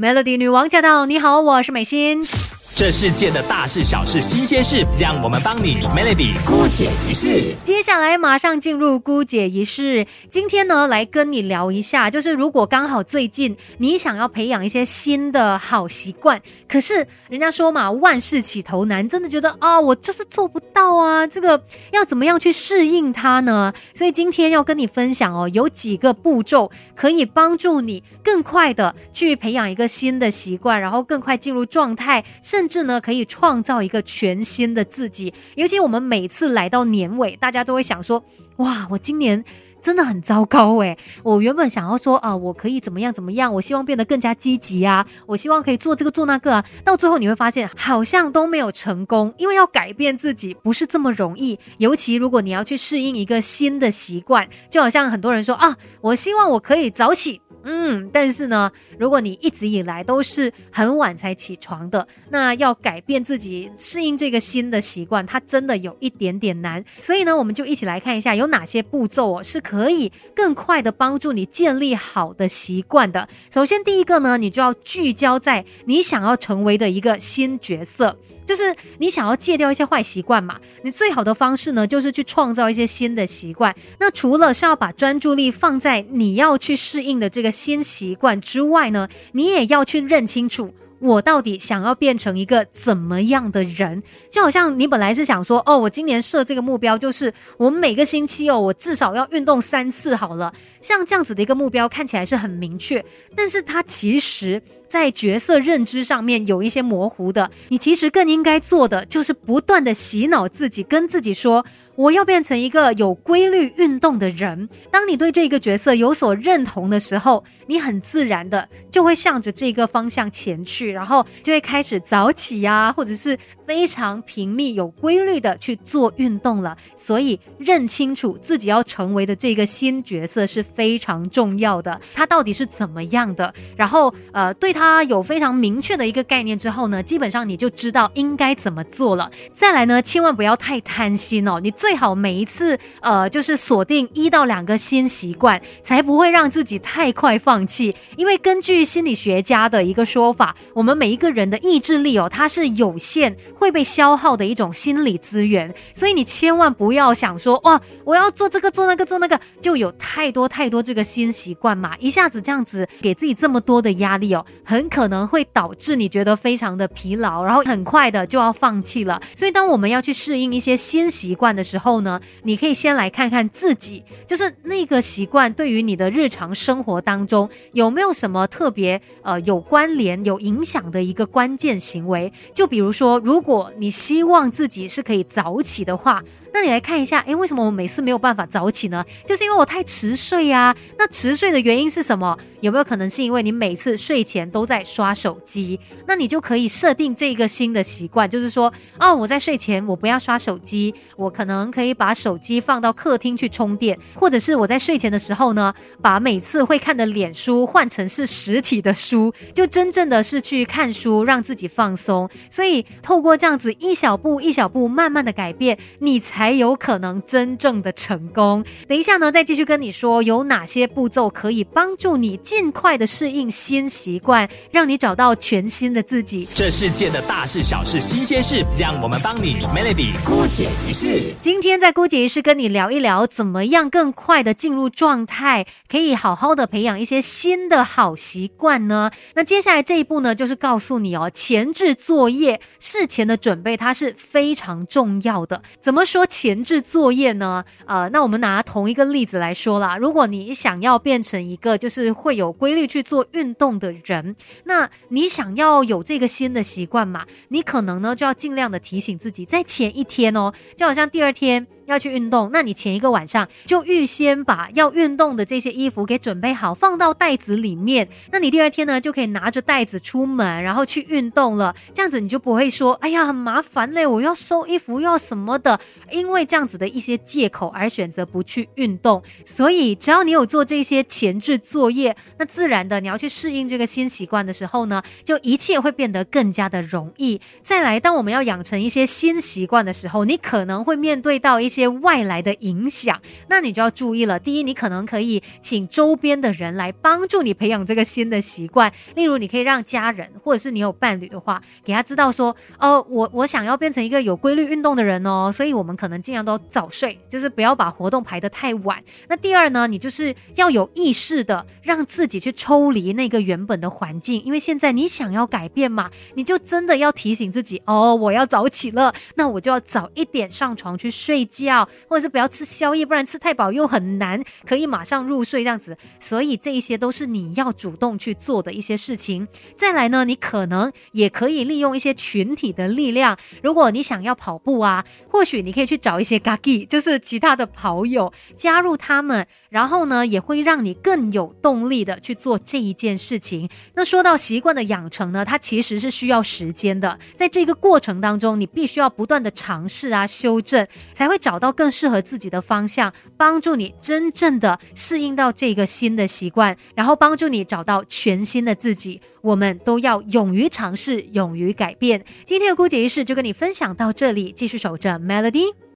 Melody 女王驾到！你好，我是美心。这世界的大事小事新鲜事，让我们帮你 Melody 姑姐一世。接下来马上进入姑姐一世。今天呢，来跟你聊一下，就是如果刚好最近你想要培养一些新的好习惯，可是人家说嘛，万事起头难，真的觉得啊，我就是做不到啊，这个要怎么样去适应它呢？所以今天要跟你分享哦，有几个步骤可以帮助你更快的去培养一个新的习惯，然后更快进入状态，甚至呢，可以创造一个全新的自己。尤其我们每次来到年尾，大家都会想说：哇，我今年真的很糟糕诶，我原本想要说啊，我可以怎么样怎么样，我希望变得更加积极啊，我希望可以做这个做那个啊。到最后你会发现，好像都没有成功，因为要改变自己不是这么容易。尤其如果你要去适应一个新的习惯，就好像很多人说啊，我希望我可以早起。嗯，但是呢，如果你一直以来都是很晚才起床的，那要改变自己适应这个新的习惯，它真的有一点点难。所以呢，我们就一起来看一下有哪些步骤哦，是可以更快的帮助你建立好的习惯的。首先，第一个呢，你就要聚焦在你想要成为的一个新角色。就是你想要戒掉一些坏习惯嘛？你最好的方式呢，就是去创造一些新的习惯。那除了是要把专注力放在你要去适应的这个新习惯之外呢，你也要去认清楚。我到底想要变成一个怎么样的人？就好像你本来是想说，哦，我今年设这个目标，就是我每个星期哦，我至少要运动三次好了。像这样子的一个目标看起来是很明确，但是它其实在角色认知上面有一些模糊的。你其实更应该做的就是不断的洗脑自己，跟自己说。我要变成一个有规律运动的人。当你对这个角色有所认同的时候，你很自然的就会向着这个方向前去，然后就会开始早起呀，或者是非常频密、有规律的去做运动了。所以，认清楚自己要成为的这个新角色是非常重要的。他到底是怎么样的？然后，呃，对他他有非常明确的一个概念之后呢，基本上你就知道应该怎么做了。再来呢，千万不要太贪心哦，你最好每一次，呃，就是锁定一到两个新习惯，才不会让自己太快放弃。因为根据心理学家的一个说法，我们每一个人的意志力哦，它是有限，会被消耗的一种心理资源。所以你千万不要想说，哇，我要做这个做那个做那个，就有太多太多这个新习惯嘛，一下子这样子给自己这么多的压力哦，很可能会导致你觉得非常的疲劳，然后很快的就要放弃了。所以当我们要去适应一些新习惯的时候，呢，你可以先来看看自己，就是那个习惯对于你的日常生活当中有没有什么特别呃有关联、有影响的一个关键行为。就比如说，如果你希望自己是可以早起的话。那你来看一下，诶，为什么我每次没有办法早起呢？就是因为我太迟睡呀。那迟睡的原因是什么？有没有可能是因为你每次睡前都都在刷手机？那你就可以设定这个新的习惯，就是说，哦，我在睡前我不要刷手机，我可能可以把手机放到客厅去充电，或者是我在睡前的时候呢，把每次会看的脸书换成是实体的书，就真正的是去看书，让自己放松。所以透过这样子一小步一小步慢慢的改变，你。才有可能真正的成功。等一下呢，再继续跟你说有哪些步骤可以帮助你尽快的适应新习惯，让你找到全新的自己。这世界的大事小事新鲜事，让我们帮你 Melody 姑姐一世。今天在姑姐一世跟你聊一聊，怎么样更快的进入状态，可以好好的培养一些新的好习惯呢？那接下来这一步呢，就是告诉你哦，前置作业、事前的准备，它是非常重要的。怎么说？前置作业呢？呃，那我们拿同一个例子来说啦。如果你想要变成一个就是会有规律去做运动的人，那你想要有这个新的习惯嘛？你可能呢就要尽量的提醒自己，在前一天哦，就好像第二天。要去运动，那你前一个晚上就预先把要运动的这些衣服给准备好，放到袋子里面。那你第二天呢，就可以拿着袋子出门，然后去运动了。这样子你就不会说，哎呀，很麻烦嘞，我要收衣服，要什么的。因为这样子的一些借口而选择不去运动。所以只要你有做这些前置作业，那自然的你要去适应这个新习惯的时候呢，就一切会变得更加的容易。再来，当我们要养成一些新习惯的时候，你可能会面对到一些。些外来的影响，那你就要注意了。第一，你可能可以请周边的人来帮助你培养这个新的习惯，例如你可以让家人，或者是你有伴侣的话，给他知道说，哦，我我想要变成一个有规律运动的人哦，所以我们可能尽量都早睡，就是不要把活动排得太晚。那第二呢，你就是要有意识的让自己去抽离那个原本的环境，因为现在你想要改变嘛，你就真的要提醒自己，哦，我要早起了，那我就要早一点上床去睡觉，或者是不要吃宵夜，不然吃太饱又很难可以马上入睡这样子。所以这一些都是你要主动去做的一些事情。再来呢，你可能也可以利用一些群体的力量，如果你想要跑步啊，或许你可以去找一些 gagi，就是其他的跑友，加入他们，然后呢，也会让你更有动力的去做这一件事情。那说到习惯的养成呢，它其实是需要时间的，在这个过程当中，你必须要不断的尝试啊，修正，才会找到更适合自己的方向，帮助你真正的适应到这个新的习惯，然后帮助你找到全新的自己。我们都要勇于尝试，勇于改变。今天的姑姐仪式就跟你分享到这里，继续守着 Melody。